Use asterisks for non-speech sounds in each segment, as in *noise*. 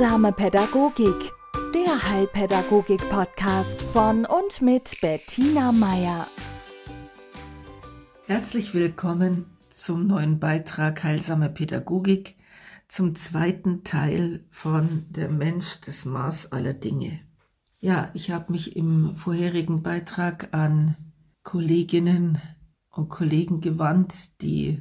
Heilsame Pädagogik, der Heilpädagogik-Podcast von und mit Bettina Meier. Herzlich willkommen zum neuen Beitrag Heilsame Pädagogik, zum zweiten Teil von Der Mensch, das Maß aller Dinge. Ja, ich habe mich im vorherigen Beitrag an Kolleginnen und Kollegen gewandt, die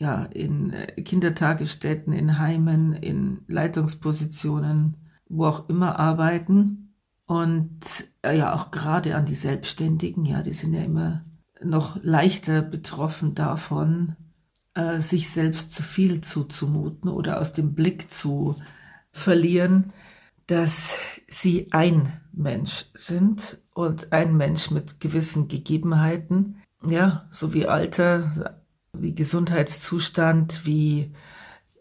ja, in äh, Kindertagesstätten, in Heimen, in Leitungspositionen, wo auch immer arbeiten. Und äh, ja, auch gerade an die Selbstständigen, ja, die sind ja immer noch leichter betroffen davon, äh, sich selbst zu viel zuzumuten oder aus dem Blick zu verlieren, dass sie ein Mensch sind und ein Mensch mit gewissen Gegebenheiten, ja, so wie Alter, wie Gesundheitszustand, wie,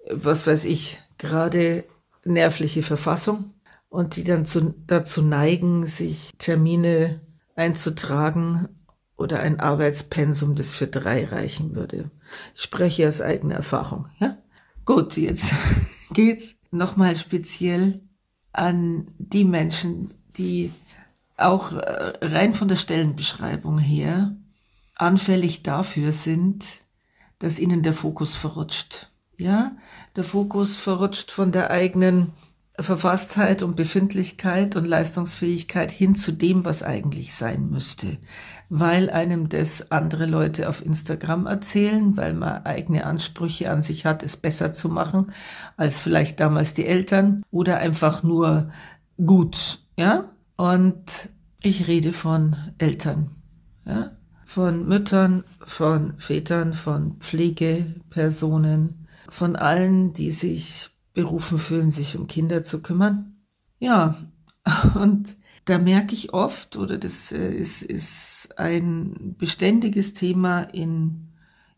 was weiß ich, gerade nervliche Verfassung und die dann zu, dazu neigen, sich Termine einzutragen oder ein Arbeitspensum, das für drei reichen würde. Ich spreche aus eigener Erfahrung, ja? Gut, jetzt *laughs* geht's nochmal speziell an die Menschen, die auch äh, rein von der Stellenbeschreibung her anfällig dafür sind, dass ihnen der Fokus verrutscht. Ja, der Fokus verrutscht von der eigenen Verfasstheit und Befindlichkeit und Leistungsfähigkeit hin zu dem, was eigentlich sein müsste, weil einem das andere Leute auf Instagram erzählen, weil man eigene Ansprüche an sich hat, es besser zu machen als vielleicht damals die Eltern oder einfach nur gut, ja? Und ich rede von Eltern, ja? Von Müttern, von Vätern, von Pflegepersonen, von allen, die sich berufen fühlen, sich um Kinder zu kümmern. Ja, *laughs* und da merke ich oft, oder das äh, ist, ist ein beständiges Thema in,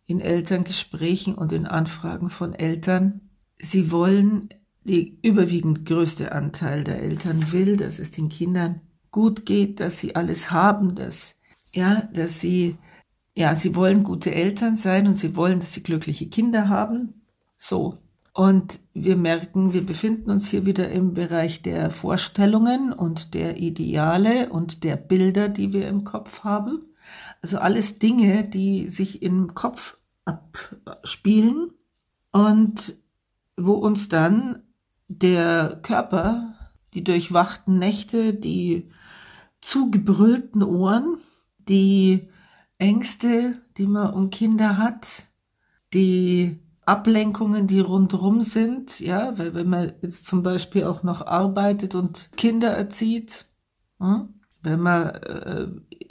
in Elterngesprächen und in Anfragen von Eltern, sie wollen, die überwiegend größte Anteil der Eltern will, dass es den Kindern gut geht, dass sie alles haben, dass ja, dass sie, ja, sie wollen gute Eltern sein und sie wollen, dass sie glückliche Kinder haben. So. Und wir merken, wir befinden uns hier wieder im Bereich der Vorstellungen und der Ideale und der Bilder, die wir im Kopf haben. Also alles Dinge, die sich im Kopf abspielen und wo uns dann der Körper, die durchwachten Nächte, die zugebrüllten Ohren, die Ängste, die man um Kinder hat, die Ablenkungen, die rundherum sind, ja, weil wenn man jetzt zum Beispiel auch noch arbeitet und Kinder erzieht, hm, wenn man äh,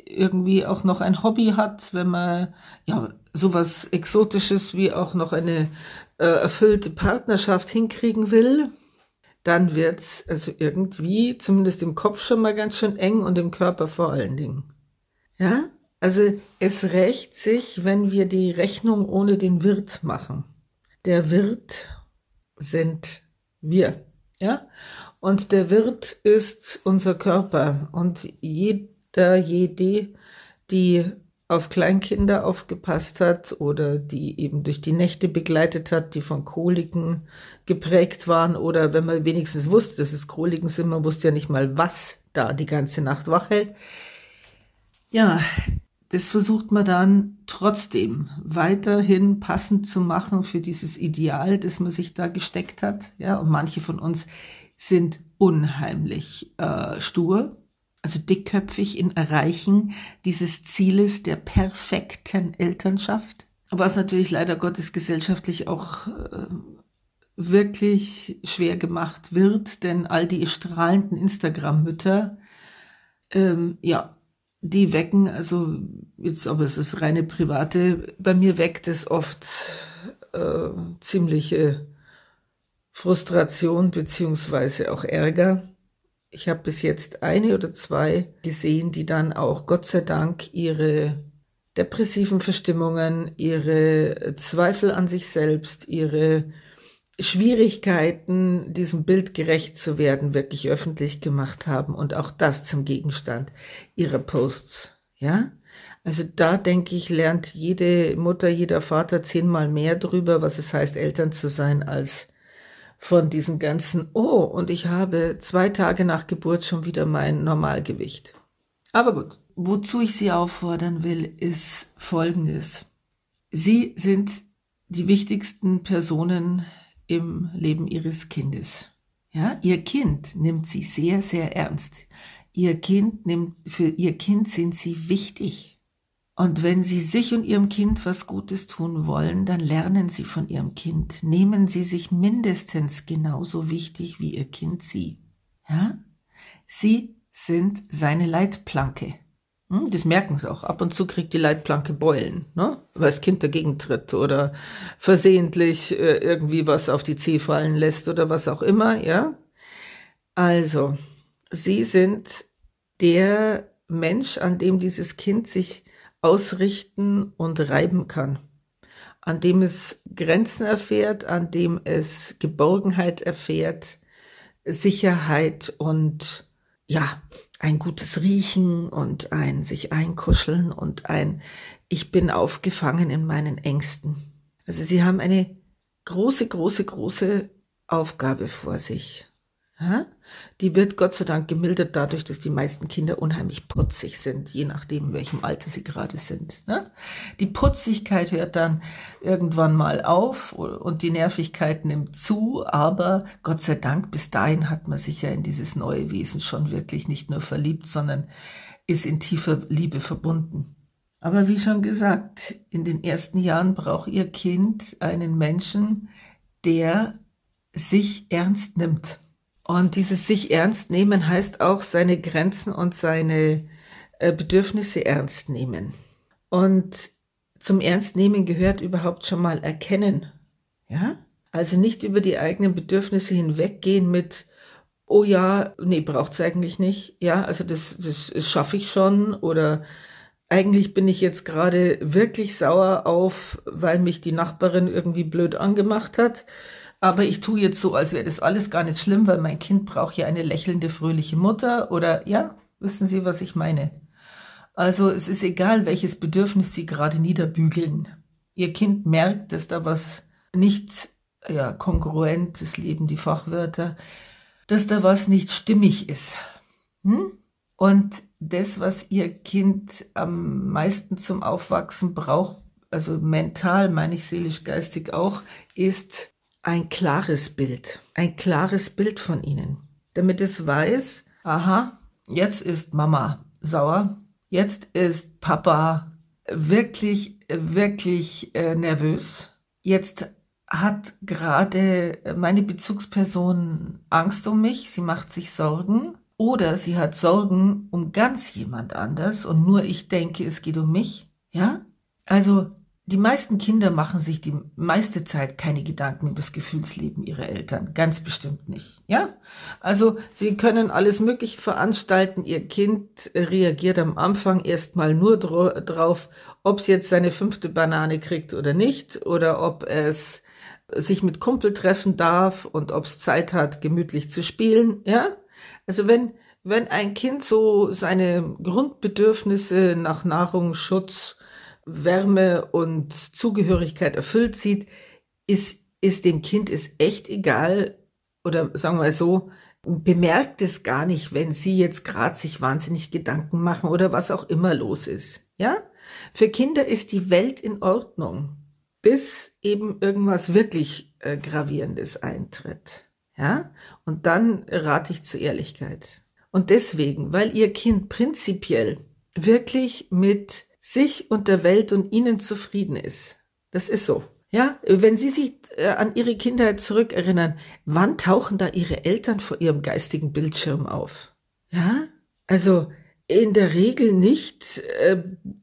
irgendwie auch noch ein Hobby hat, wenn man ja sowas Exotisches wie auch noch eine äh, erfüllte Partnerschaft hinkriegen will, dann wird's also irgendwie zumindest im Kopf schon mal ganz schön eng und im Körper vor allen Dingen. Ja, also es rächt sich, wenn wir die Rechnung ohne den Wirt machen. Der Wirt sind wir, ja, und der Wirt ist unser Körper. Und jeder, jede, die auf Kleinkinder aufgepasst hat oder die eben durch die Nächte begleitet hat, die von Koliken geprägt waren oder wenn man wenigstens wusste, dass es Koliken sind, man wusste ja nicht mal, was da die ganze Nacht wach hält, ja, das versucht man dann trotzdem weiterhin passend zu machen für dieses Ideal, das man sich da gesteckt hat. Ja, und manche von uns sind unheimlich äh, stur, also dickköpfig in Erreichen dieses Zieles der perfekten Elternschaft. Was natürlich leider Gottes gesellschaftlich auch äh, wirklich schwer gemacht wird, denn all die strahlenden Instagram-Mütter, ähm, ja, die wecken, also jetzt, aber es ist reine private, bei mir weckt es oft äh, ziemliche Frustration beziehungsweise auch Ärger. Ich habe bis jetzt eine oder zwei gesehen, die dann auch Gott sei Dank ihre depressiven Verstimmungen, ihre Zweifel an sich selbst, ihre Schwierigkeiten, diesem Bild gerecht zu werden, wirklich öffentlich gemacht haben und auch das zum Gegenstand ihrer Posts. Ja? Also da denke ich, lernt jede Mutter, jeder Vater zehnmal mehr drüber, was es heißt, Eltern zu sein, als von diesen ganzen, oh, und ich habe zwei Tage nach Geburt schon wieder mein Normalgewicht. Aber gut, wozu ich Sie auffordern will, ist Folgendes. Sie sind die wichtigsten Personen im Leben Ihres Kindes. Ja, Ihr Kind nimmt Sie sehr, sehr ernst. Ihr Kind nimmt, für Ihr Kind sind Sie wichtig. Und wenn Sie sich und Ihrem Kind was Gutes tun wollen, dann lernen Sie von Ihrem Kind. Nehmen Sie sich mindestens genauso wichtig wie Ihr Kind Sie. Ja? Sie sind seine Leitplanke. Hm, das merken sie auch. Ab und zu kriegt die Leitplanke Beulen, ne? weil das Kind dagegen tritt oder versehentlich äh, irgendwie was auf die Zehe fallen lässt oder was auch immer, ja. Also, sie sind der Mensch, an dem dieses Kind sich ausrichten und reiben kann, an dem es Grenzen erfährt, an dem es Geborgenheit erfährt, Sicherheit und ja, ein gutes Riechen und ein sich einkuscheln und ein ich bin aufgefangen in meinen Ängsten. Also sie haben eine große, große, große Aufgabe vor sich. Die wird Gott sei Dank gemildert dadurch, dass die meisten Kinder unheimlich putzig sind, je nachdem, in welchem Alter sie gerade sind. Ne? Die Putzigkeit hört dann irgendwann mal auf und die Nervigkeit nimmt zu, aber Gott sei Dank, bis dahin hat man sich ja in dieses neue Wesen schon wirklich nicht nur verliebt, sondern ist in tiefer Liebe verbunden. Aber wie schon gesagt, in den ersten Jahren braucht ihr Kind einen Menschen, der sich ernst nimmt und dieses sich ernst nehmen heißt auch seine Grenzen und seine äh, Bedürfnisse ernst nehmen. Und zum Ernstnehmen gehört überhaupt schon mal erkennen. Ja? Also nicht über die eigenen Bedürfnisse hinweggehen mit, oh ja, nee, braucht's eigentlich nicht. Ja, also das, das, das schaffe ich schon oder eigentlich bin ich jetzt gerade wirklich sauer auf, weil mich die Nachbarin irgendwie blöd angemacht hat aber ich tue jetzt so, als wäre das alles gar nicht schlimm, weil mein Kind braucht ja eine lächelnde, fröhliche Mutter oder ja, wissen Sie, was ich meine? Also es ist egal, welches Bedürfnis Sie gerade niederbügeln. Ihr Kind merkt, dass da was nicht ja, kongruent, das leben die Fachwörter, dass da was nicht stimmig ist. Hm? Und das, was Ihr Kind am meisten zum Aufwachsen braucht, also mental, meine ich seelisch, geistig auch, ist ein klares Bild, ein klares Bild von ihnen, damit es weiß, aha, jetzt ist Mama sauer, jetzt ist Papa wirklich, wirklich äh, nervös, jetzt hat gerade meine Bezugsperson Angst um mich, sie macht sich Sorgen oder sie hat Sorgen um ganz jemand anders und nur ich denke, es geht um mich. Ja? Also die meisten Kinder machen sich die meiste Zeit keine Gedanken über das Gefühlsleben ihrer Eltern. Ganz bestimmt nicht. Ja? Also, sie können alles Mögliche veranstalten. Ihr Kind reagiert am Anfang erstmal nur drauf, ob es jetzt seine fünfte Banane kriegt oder nicht, oder ob es sich mit Kumpel treffen darf und ob es Zeit hat, gemütlich zu spielen. Ja? Also, wenn, wenn ein Kind so seine Grundbedürfnisse nach Nahrung, Schutz, Wärme und Zugehörigkeit erfüllt sieht, ist, ist dem Kind ist echt egal oder sagen wir mal so, bemerkt es gar nicht, wenn sie jetzt gerade sich wahnsinnig Gedanken machen oder was auch immer los ist. Ja? Für Kinder ist die Welt in Ordnung, bis eben irgendwas wirklich äh, gravierendes eintritt. Ja? Und dann rate ich zur Ehrlichkeit. Und deswegen, weil ihr Kind prinzipiell wirklich mit sich und der Welt und ihnen zufrieden ist. Das ist so. Ja, wenn Sie sich äh, an Ihre Kindheit zurückerinnern, wann tauchen da Ihre Eltern vor Ihrem geistigen Bildschirm auf? Ja, also in der Regel nicht, äh,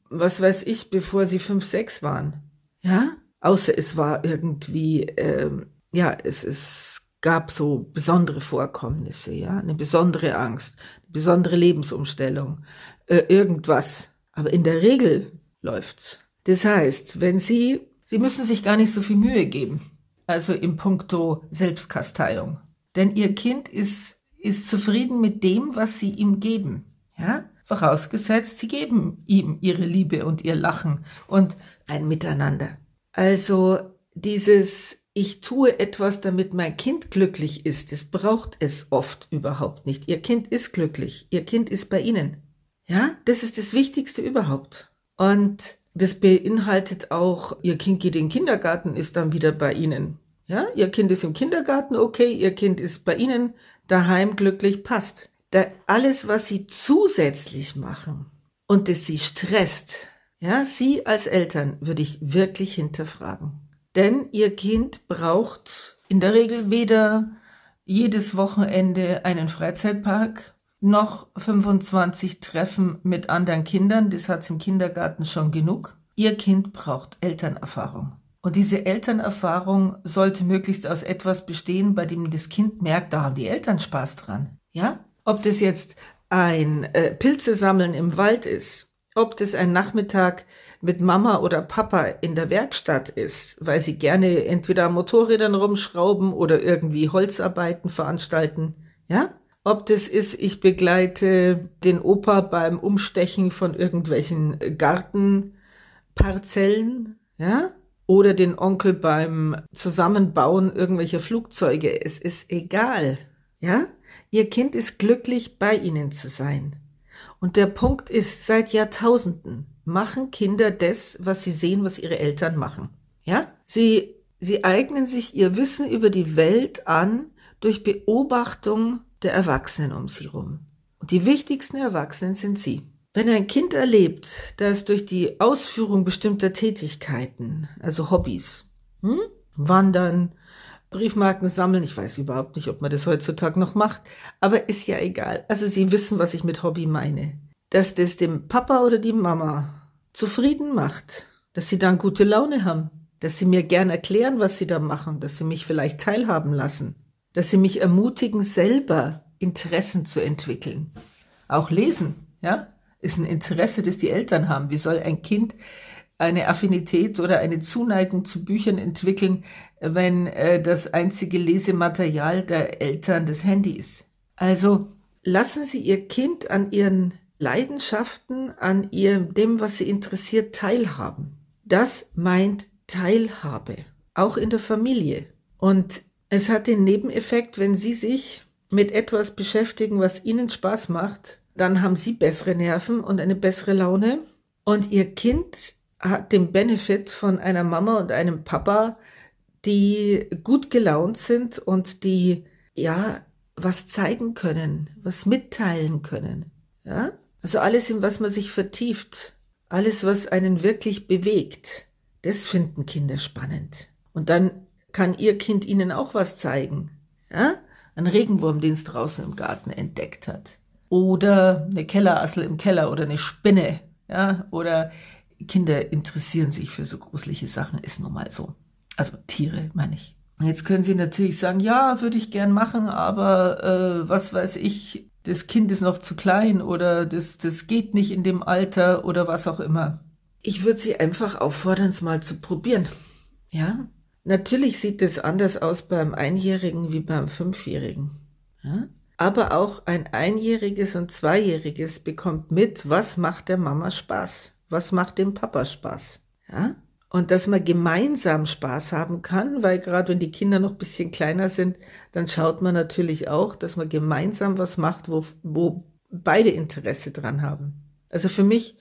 was weiß ich, bevor Sie fünf, sechs waren. Ja, außer es war irgendwie, äh, ja, es, es gab so besondere Vorkommnisse, ja, eine besondere Angst, eine besondere Lebensumstellung, äh, irgendwas. Aber in der Regel läuft's. Das heißt, wenn Sie, Sie müssen sich gar nicht so viel Mühe geben. Also im Punkto Selbstkasteiung. Denn Ihr Kind ist, ist zufrieden mit dem, was Sie ihm geben. Ja? Vorausgesetzt, Sie geben ihm Ihre Liebe und Ihr Lachen und ein Miteinander. Also dieses ich tue etwas, damit mein Kind glücklich ist. Das braucht es oft überhaupt nicht. Ihr Kind ist glücklich. Ihr Kind ist bei Ihnen. Ja, das ist das Wichtigste überhaupt. Und das beinhaltet auch, Ihr Kind geht in den Kindergarten, ist dann wieder bei Ihnen. Ja, Ihr Kind ist im Kindergarten, okay, Ihr Kind ist bei Ihnen daheim glücklich, passt. Da alles, was Sie zusätzlich machen und das Sie stresst, ja, Sie als Eltern würde ich wirklich hinterfragen. Denn Ihr Kind braucht in der Regel weder jedes Wochenende einen Freizeitpark noch 25 Treffen mit anderen Kindern, das hat's im Kindergarten schon genug. Ihr Kind braucht Elternerfahrung. Und diese Elternerfahrung sollte möglichst aus etwas bestehen, bei dem das Kind merkt, da haben die Eltern Spaß dran. Ja? Ob das jetzt ein äh, Pilze im Wald ist, ob das ein Nachmittag mit Mama oder Papa in der Werkstatt ist, weil sie gerne entweder Motorrädern rumschrauben oder irgendwie Holzarbeiten veranstalten, ja? Ob das ist, ich begleite den Opa beim Umstechen von irgendwelchen Gartenparzellen, ja? Oder den Onkel beim Zusammenbauen irgendwelcher Flugzeuge. Es ist egal, ja? Ihr Kind ist glücklich, bei ihnen zu sein. Und der Punkt ist, seit Jahrtausenden machen Kinder das, was sie sehen, was ihre Eltern machen. Ja? Sie, sie eignen sich ihr Wissen über die Welt an durch Beobachtung der Erwachsenen um sie rum. Und die wichtigsten Erwachsenen sind sie. Wenn ein Kind erlebt, dass durch die Ausführung bestimmter Tätigkeiten, also Hobbys, hm, Wandern, Briefmarken sammeln, ich weiß überhaupt nicht, ob man das heutzutage noch macht, aber ist ja egal. Also Sie wissen, was ich mit Hobby meine. Dass das dem Papa oder die Mama zufrieden macht, dass sie dann gute Laune haben, dass sie mir gern erklären, was sie da machen, dass sie mich vielleicht teilhaben lassen, dass sie mich ermutigen, selber Interessen zu entwickeln. Auch lesen, ja, ist ein Interesse, das die Eltern haben. Wie soll ein Kind eine Affinität oder eine Zuneigung zu Büchern entwickeln, wenn äh, das einzige Lesematerial der Eltern das Handy ist? Also lassen Sie Ihr Kind an ihren Leidenschaften, an ihrem, dem, was sie interessiert, teilhaben. Das meint Teilhabe, auch in der Familie. Und es hat den Nebeneffekt, wenn Sie sich mit etwas beschäftigen, was Ihnen Spaß macht, dann haben Sie bessere Nerven und eine bessere Laune. Und Ihr Kind hat den Benefit von einer Mama und einem Papa, die gut gelaunt sind und die, ja, was zeigen können, was mitteilen können. Ja? Also alles, in was man sich vertieft, alles, was einen wirklich bewegt, das finden Kinder spannend. Und dann kann ihr Kind ihnen auch was zeigen. Ja? Ein Regenwurm, den es draußen im Garten entdeckt hat. Oder eine Kellerassel im Keller oder eine Spinne. Ja? Oder Kinder interessieren sich für so gruselige Sachen, ist nun mal so. Also Tiere, meine ich. Jetzt können Sie natürlich sagen, ja, würde ich gern machen, aber äh, was weiß ich, das Kind ist noch zu klein oder das, das geht nicht in dem Alter oder was auch immer. Ich würde Sie einfach auffordern, es mal zu probieren. Ja? Natürlich sieht es anders aus beim Einjährigen wie beim Fünfjährigen. Ja? Aber auch ein Einjähriges und Zweijähriges bekommt mit, was macht der Mama Spaß, was macht dem Papa Spaß. Ja? Und dass man gemeinsam Spaß haben kann, weil gerade wenn die Kinder noch ein bisschen kleiner sind, dann schaut man natürlich auch, dass man gemeinsam was macht, wo, wo beide Interesse dran haben. Also für mich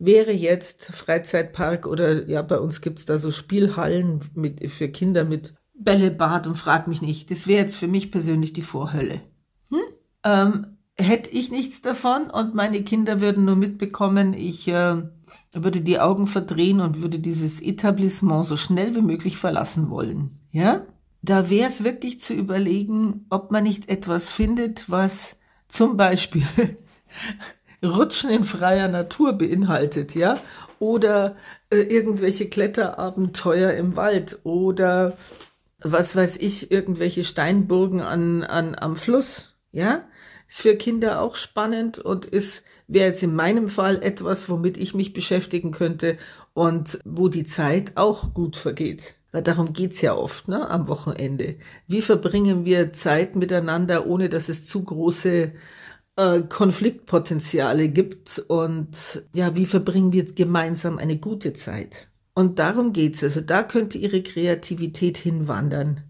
wäre jetzt Freizeitpark oder ja, bei uns gibt's da so Spielhallen mit, für Kinder mit Bällebad und frag mich nicht. Das wäre jetzt für mich persönlich die Vorhölle. Hm? Ähm, hätte ich nichts davon und meine Kinder würden nur mitbekommen, ich äh, würde die Augen verdrehen und würde dieses Etablissement so schnell wie möglich verlassen wollen. Ja? Da wäre es wirklich zu überlegen, ob man nicht etwas findet, was zum Beispiel *laughs* Rutschen in freier Natur beinhaltet, ja? Oder äh, irgendwelche Kletterabenteuer im Wald oder was weiß ich, irgendwelche Steinburgen an, an, am Fluss, ja? Ist für Kinder auch spannend und ist wäre jetzt in meinem Fall etwas, womit ich mich beschäftigen könnte und wo die Zeit auch gut vergeht. Weil darum geht's ja oft, ne, am Wochenende. Wie verbringen wir Zeit miteinander, ohne dass es zu große äh, Konfliktpotenziale gibt? Und ja, wie verbringen wir gemeinsam eine gute Zeit? Und darum geht's. Also da könnte Ihre Kreativität hinwandern.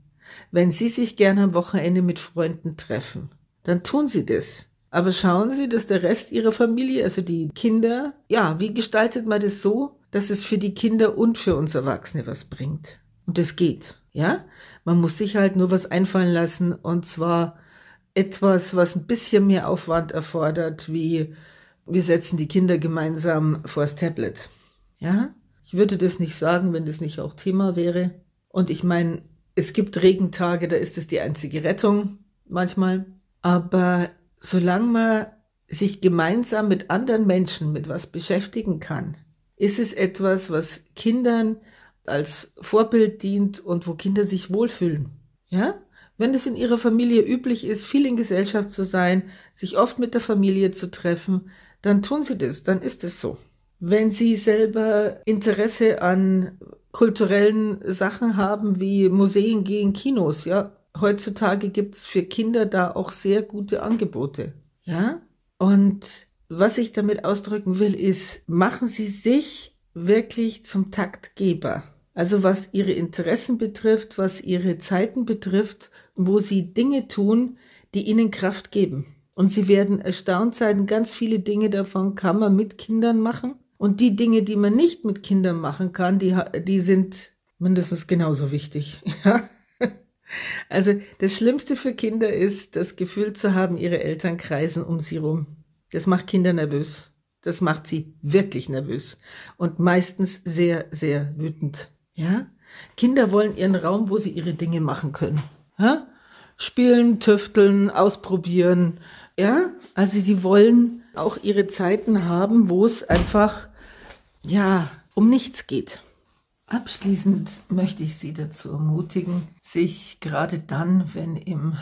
Wenn Sie sich gerne am Wochenende mit Freunden treffen, dann tun Sie das. Aber schauen Sie, dass der Rest Ihrer Familie, also die Kinder, ja, wie gestaltet man das so, dass es für die Kinder und für uns Erwachsene was bringt? Und es geht, ja? Man muss sich halt nur was einfallen lassen und zwar etwas, was ein bisschen mehr Aufwand erfordert, wie wir setzen die Kinder gemeinsam vors Tablet. Ja? Ich würde das nicht sagen, wenn das nicht auch Thema wäre. Und ich meine, es gibt Regentage, da ist es die einzige Rettung manchmal. Aber solange man sich gemeinsam mit anderen Menschen mit was beschäftigen kann, ist es etwas, was Kindern als Vorbild dient und wo Kinder sich wohlfühlen. Ja? Wenn es in ihrer Familie üblich ist, viel in Gesellschaft zu sein, sich oft mit der Familie zu treffen, dann tun sie das, dann ist es so. Wenn sie selber Interesse an kulturellen Sachen haben, wie Museen gehen, Kinos, ja, heutzutage gibt's für Kinder da auch sehr gute Angebote. Ja? Und was ich damit ausdrücken will, ist, machen Sie sich wirklich zum Taktgeber. Also was Ihre Interessen betrifft, was Ihre Zeiten betrifft, wo Sie Dinge tun, die Ihnen Kraft geben. Und Sie werden erstaunt sein, ganz viele Dinge davon kann man mit Kindern machen. Und die Dinge, die man nicht mit Kindern machen kann, die, die sind mindestens genauso wichtig. *laughs* Also das Schlimmste für Kinder ist, das Gefühl zu haben, ihre Eltern kreisen um sie rum. Das macht Kinder nervös. Das macht sie wirklich nervös und meistens sehr, sehr wütend. Ja? Kinder wollen ihren Raum, wo sie ihre Dinge machen können. Ja? Spielen, tüfteln, ausprobieren. Ja? Also sie wollen auch ihre Zeiten haben, wo es einfach, ja, um nichts geht. Abschließend möchte ich Sie dazu ermutigen, sich gerade dann, wenn im,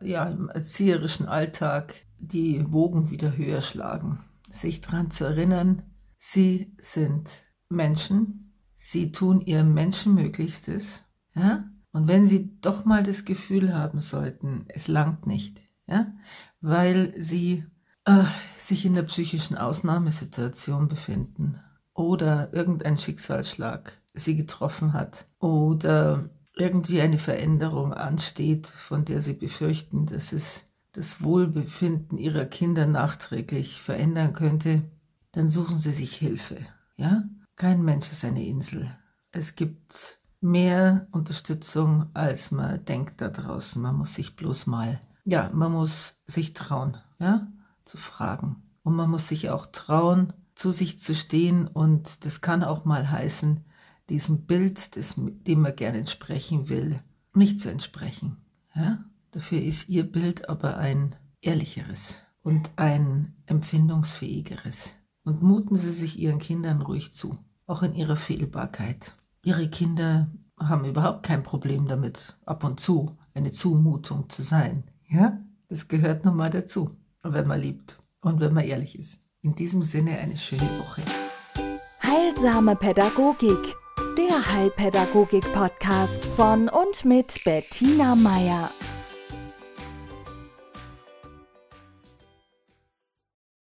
ja, im erzieherischen Alltag die Wogen wieder höher schlagen, sich daran zu erinnern, Sie sind Menschen, Sie tun Ihr Menschenmöglichstes, ja? Und wenn Sie doch mal das Gefühl haben sollten, es langt nicht, ja, weil Sie äh, sich in der psychischen Ausnahmesituation befinden oder irgendein Schicksalsschlag sie getroffen hat oder irgendwie eine Veränderung ansteht, von der sie befürchten, dass es das Wohlbefinden ihrer Kinder nachträglich verändern könnte, dann suchen sie sich Hilfe. Ja? Kein Mensch ist eine Insel. Es gibt mehr Unterstützung, als man denkt da draußen. Man muss sich bloß mal, ja, man muss sich trauen, ja, zu fragen. Und man muss sich auch trauen, zu sich zu stehen und das kann auch mal heißen, diesem Bild, das, dem man gerne entsprechen will, nicht zu entsprechen. Ja? Dafür ist ihr Bild aber ein ehrlicheres und ein empfindungsfähigeres. Und muten Sie sich Ihren Kindern ruhig zu, auch in ihrer Fehlbarkeit. Ihre Kinder haben überhaupt kein Problem damit, ab und zu eine Zumutung zu sein. Ja, das gehört nun mal dazu, wenn man liebt und wenn man ehrlich ist. In diesem Sinne eine schöne Woche. Heilsame Pädagogik, der Heilpädagogik-Podcast von und mit Bettina Meier.